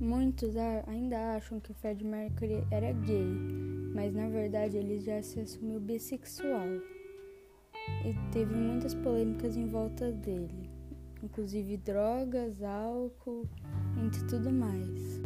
Muitos ainda acham que o Fred Mercury era gay, mas na verdade ele já se assumiu bissexual. E teve muitas polêmicas em volta dele, inclusive drogas, álcool, entre tudo mais.